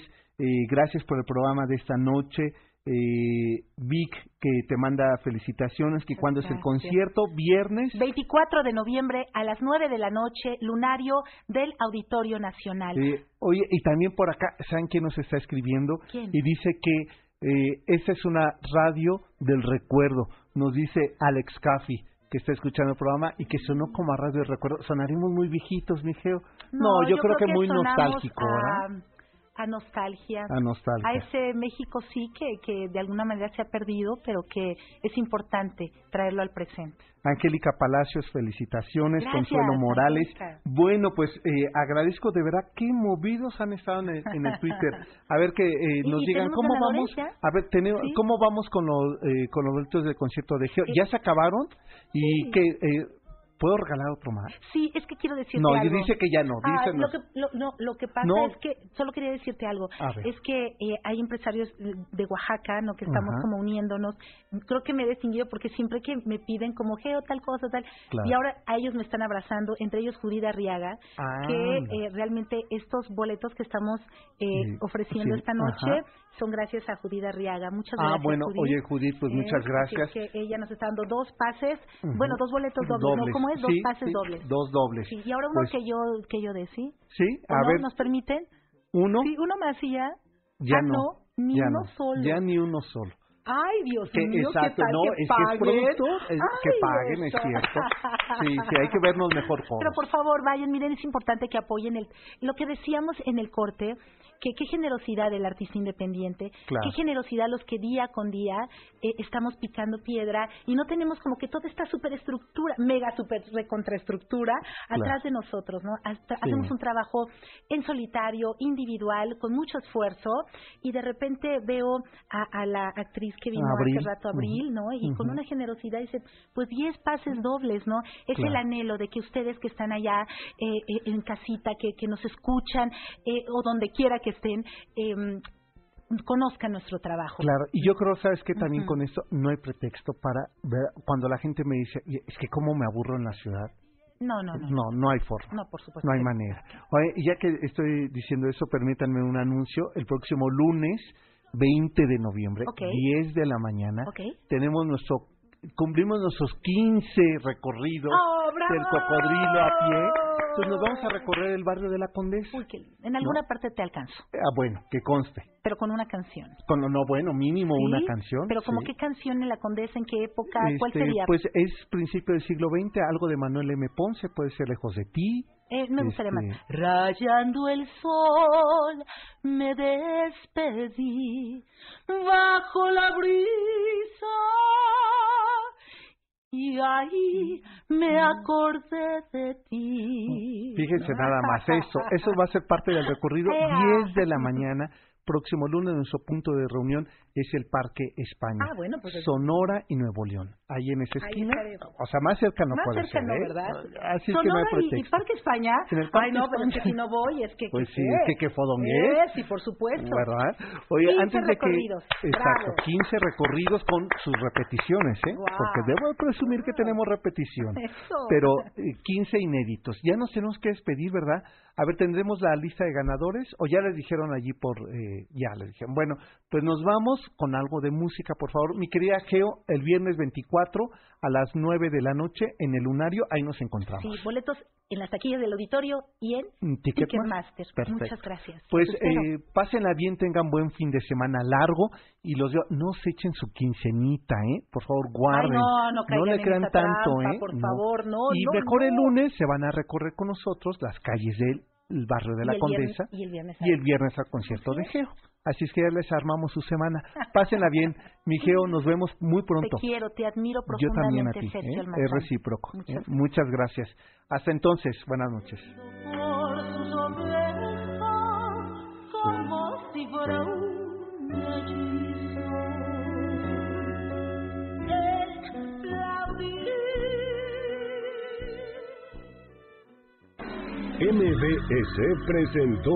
gracias por el programa de esta noche eh, Vic que te manda felicitaciones, que cuando es el concierto, viernes 24 de noviembre a las 9 de la noche, lunario del Auditorio Nacional. Eh, oye, y también por acá, ¿saben quién nos está escribiendo? Y dice que eh, esta es una radio del recuerdo, nos dice Alex Caffi que está escuchando el programa y que sonó como a radio del recuerdo. Sonarimos muy viejitos, Mijeo. No, yo, creo, que, muy nostálgico, ¿verdad? A nostalgia, a nostalgia, a ese México sí que, que de alguna manera se ha perdido, pero que es importante traerlo al presente. Angélica Palacios, felicitaciones, Consuelo Morales. Bueno, pues eh, agradezco de verdad qué movidos han estado en el, Twitter. A ver que eh, nos digan cómo vamos, a ver, tenemos, cómo vamos con los eh, con los boletos del concierto de Geo. ¿Ya se acabaron? Y que ¿Puedo regalar otro más? Sí, es que quiero decirte No, algo. dice que ya no, Ah, lo no. que, lo, no, lo que pasa No. es que, solo quería decirte algo, es que eh, hay empresarios de Oaxaca, ¿no? Que estamos como uniéndonos. Creo que me he distinguido porque siempre que me piden como geo tal cosa, tal, Claro. y ahora a ellos me están abrazando, entre ellos Judith Arriaga, Ah, que anda. eh, realmente estos boletos que estamos eh, Sí, ofreciendo sí, esta noche ajá. Son gracias a Judith Arriaga. Muchas Ah, gracias, bueno, Judith. oye, Judith, pues Eh, muchas gracias. es que ella nos está dando dos pases, Ujú. bueno, dos boletos dobles, ¿no? ¿Cómo es? Dos Sí, pases sí, dobles. Dos dobles. Sí, y ahora uno Pues, que yo que yo dé, ¿sí? Sí, ¿O a no? ver, ¿Nos permiten? uno, Sí, uno más y ya. ya ah, no. no, ni ya uno no, solo. Ya ni uno solo. Ay, Dios Que, mío, exacto, ¿qué tal no, que es que es productor, es que Ay, paguen, es cierto. Sí, sí, hay que vernos mejor Pero todos. por favor, vayan, miren, es importante que apoyen el, lo que decíamos en el corte, que qué generosidad del artista independiente, Claro. qué generosidad los que día con día eh, estamos picando piedra y no tenemos como que toda esta superestructura, mega super recontraestructura atrás de nosotros, ¿no? Hasta- Hacemos un trabajo en solitario, individual, con mucho esfuerzo y de repente veo a, a la actriz que vino Abril. hace rato, Abril, ¿no? Y con una generosidad dice, pues 10 pases dobles, ¿no? Es el anhelo de que ustedes que están allá eh, eh, en casita, que, que nos escuchan eh, o donde quiera que estén, eh, conozcan nuestro trabajo. Claro, y yo creo, ¿sabes que También con esto no hay pretexto para ver, cuando la gente me dice, "Oye, es que cómo me aburro en la ciudad. No, no, no. No, no hay forma. No, por supuesto. No hay manera. Oye, ya que estoy diciendo eso, permítanme un anuncio. El próximo lunes, 20 de noviembre, Ok. 10 de la mañana, tenemos nuestro cumplimos nuestros 15 recorridos ¡Oh, del cocodrilo a pie. Entonces nos vamos a recorrer el barrio de la Condesa. Uy, que en alguna parte te alcanzo, Ah, bueno, que conste. pero con una canción. Con, no, bueno, mínimo ¿Sí? una canción. Pero como sí. qué canción en la Condesa, en qué época, cuál Este, sería? Pues es principio del siglo XX, algo de Manuel M. Ponce, puede ser Lejos de ti. Eh, me gustaría este- más. Rayando el sol, me despedí bajo la brisa. Y ahí me acordé de ti. Fíjense nada más eso. Eso va a ser parte del recorrido. Ea. 10 de la mañana, próximo lunes, nuestro punto de reunión es el Parque España. Ah, bueno, pues es- Sonora y Nuevo León. Ahí en esa Ahí esquina. estaremos. O sea, más cerca no Más puede cerca ser. no, ¿eh? ¿verdad? Así es que no hay Sonora y- y, pretexto. Parque España. En el Parque Ay, no, pero es que España. si no voy, es que... Pues ¿qué sí, es que qué fodongués. Sí, por supuesto. ¿Verdad? Oye, 15 antes de que... recorridos. Exacto, Bravo. 15 recorridos con sus repeticiones, ¿eh? Guau. Porque debo presumir que tenemos repetición. Eso. Pero eh, 15 inéditos. Ya nos tenemos que despedir, ¿verdad? A ver, ¿tendremos la lista de ganadores? ¿O ya les dijeron allí por... eh, ya les dijeron. Bueno, pues nos vamos con algo de música, por favor. Mi querida Geo, el viernes 24 a las 9 de la noche en el Lunario, ahí nos encontramos. Sí, boletos en las taquillas del auditorio y en Mm, Ticketmaster. Perfecto. Muchas gracias. Pues espero. eh, pásenla bien, tengan buen fin de semana largo y los no se echen su quincenita, ¿eh? Por favor, guarden. Ay, no, no caigan le crean tanto, trampa, ¿eh? por No. favor, no, Y no, mejor el no. lunes se van a recorrer con nosotros las calles del el barrio de Y la viernes- Condesa y el viernes y el viernes al concierto de Geo. Así es que ya les armamos su semana. Pásenla bien, mi Geo, nos vemos muy pronto. Te quiero, te admiro Yo también a profundamente, ti, Sergio ¿eh? Es recíproco. ¿eh? Muchas Muchas gracias. Hasta entonces, buenas noches. por sus orejas como si fuera un mellizo. El MBS presentó